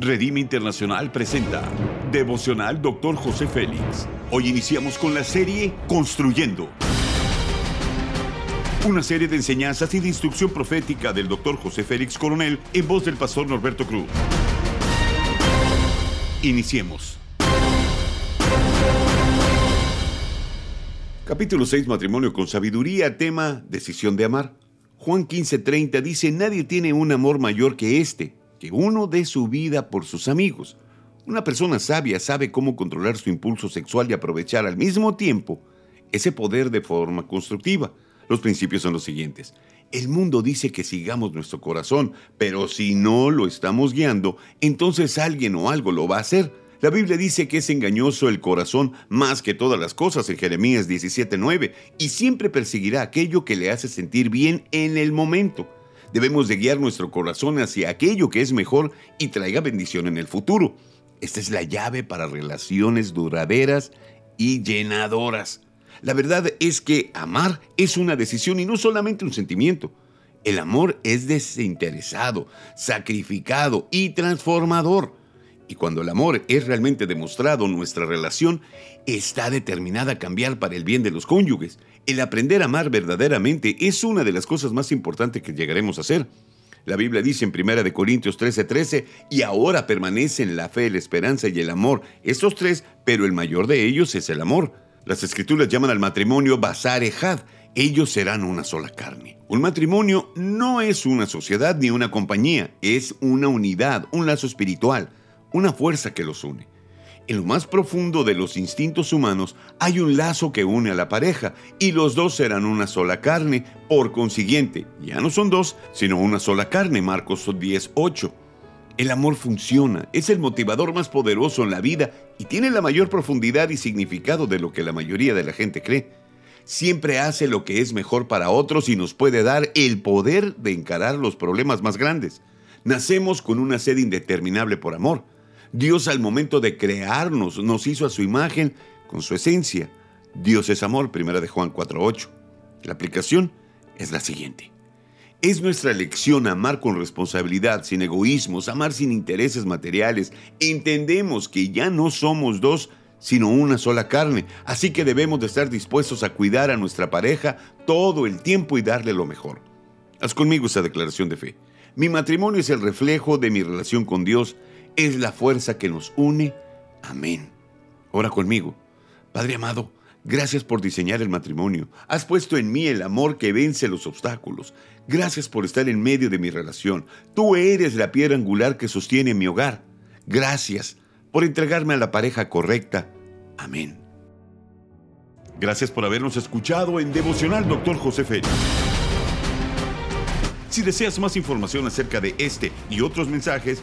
Redime Internacional presenta Devocional Dr. José Félix. Hoy iniciamos con la serie Construyendo. Una serie de enseñanzas y de instrucción profética del Dr. José Félix Coronel en voz del pastor Norberto Cruz. Iniciemos. Capítulo 6, Matrimonio con Sabiduría, tema Decisión de Amar. Juan 15:30 dice, nadie tiene un amor mayor que este, que uno dé su vida por sus amigos. Una persona sabia sabe cómo controlar su impulso sexual y aprovechar al mismo tiempo ese poder de forma constructiva. Los principios son los siguientes. El mundo dice que sigamos nuestro corazón, pero si no lo estamos guiando, entonces alguien o algo lo va a hacer. La Biblia dice que es engañoso el corazón más que todas las cosas en Jeremías 17:9 y siempre perseguirá aquello que le hace sentir bien en el momento. Debemos de guiar nuestro corazón hacia aquello que es mejor y traiga bendición en el futuro. Esta es la llave para relaciones duraderas y llenadoras. La verdad es que amar es una decisión y no solamente un sentimiento. El amor es desinteresado, sacrificado y transformador. Y cuando el amor es realmente demostrado, nuestra relación está determinada a cambiar para el bien de los cónyuges. El aprender a amar verdaderamente es una de las cosas más importantes que llegaremos a hacer. La Biblia dice en 1 Corintios 13:13, 13, y ahora permanecen la fe, la esperanza y el amor, estos tres, pero el mayor de ellos es el amor. Las escrituras llaman al matrimonio basar ejad, ellos serán una sola carne. Un matrimonio no es una sociedad ni una compañía, es una unidad, un lazo espiritual una fuerza que los une. En lo más profundo de los instintos humanos hay un lazo que une a la pareja y los dos serán una sola carne. Por consiguiente, ya no son dos, sino una sola carne. Marcos 10:8. El amor funciona, es el motivador más poderoso en la vida y tiene la mayor profundidad y significado de lo que la mayoría de la gente cree. Siempre hace lo que es mejor para otros y nos puede dar el poder de encarar los problemas más grandes. Nacemos con una sed indeterminable por amor Dios al momento de crearnos nos hizo a su imagen con su esencia. Dios es amor, primera de Juan 4.8. La aplicación es la siguiente. Es nuestra elección amar con responsabilidad, sin egoísmos, amar sin intereses materiales. Entendemos que ya no somos dos, sino una sola carne, así que debemos de estar dispuestos a cuidar a nuestra pareja todo el tiempo y darle lo mejor. Haz conmigo esa declaración de fe. Mi matrimonio es el reflejo de mi relación con Dios es la fuerza que nos une. Amén. Ora conmigo. Padre amado, gracias por diseñar el matrimonio. Has puesto en mí el amor que vence los obstáculos. Gracias por estar en medio de mi relación. Tú eres la piedra angular que sostiene mi hogar. Gracias por entregarme a la pareja correcta. Amén. Gracias por habernos escuchado en Devocional Dr. José Félix. Si deseas más información acerca de este y otros mensajes,